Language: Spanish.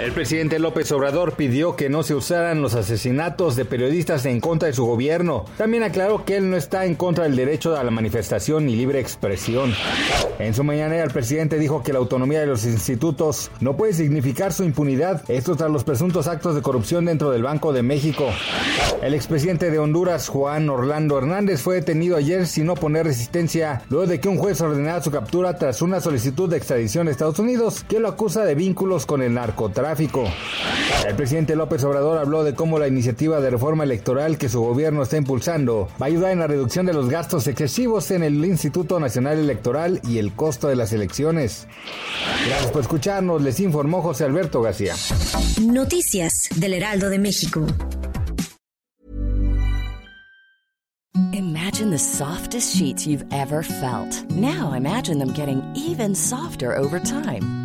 El presidente López Obrador pidió que no se usaran los asesinatos de periodistas en contra de su gobierno. También aclaró que él no está en contra del derecho a la manifestación y libre expresión. En su mañana el presidente dijo que la autonomía de los institutos no puede significar su impunidad, esto tras los presuntos actos de corrupción dentro del Banco de México. El expresidente de Honduras, Juan Orlando Hernández, fue detenido ayer sin oponer resistencia, luego de que un juez ordenara su captura tras una solicitud de extradición a Estados Unidos, que lo acusa de vínculos con el narcotráfico. El presidente López Obrador habló de cómo la iniciativa de reforma electoral que su gobierno está impulsando va a ayudar en la reducción de los gastos excesivos en el Instituto Nacional Electoral y el costo de las elecciones. Gracias por escucharnos, les informó José Alberto García. Noticias del Heraldo de México. Imagine the softest sheets you've ever felt. Now imagine them getting even softer over time.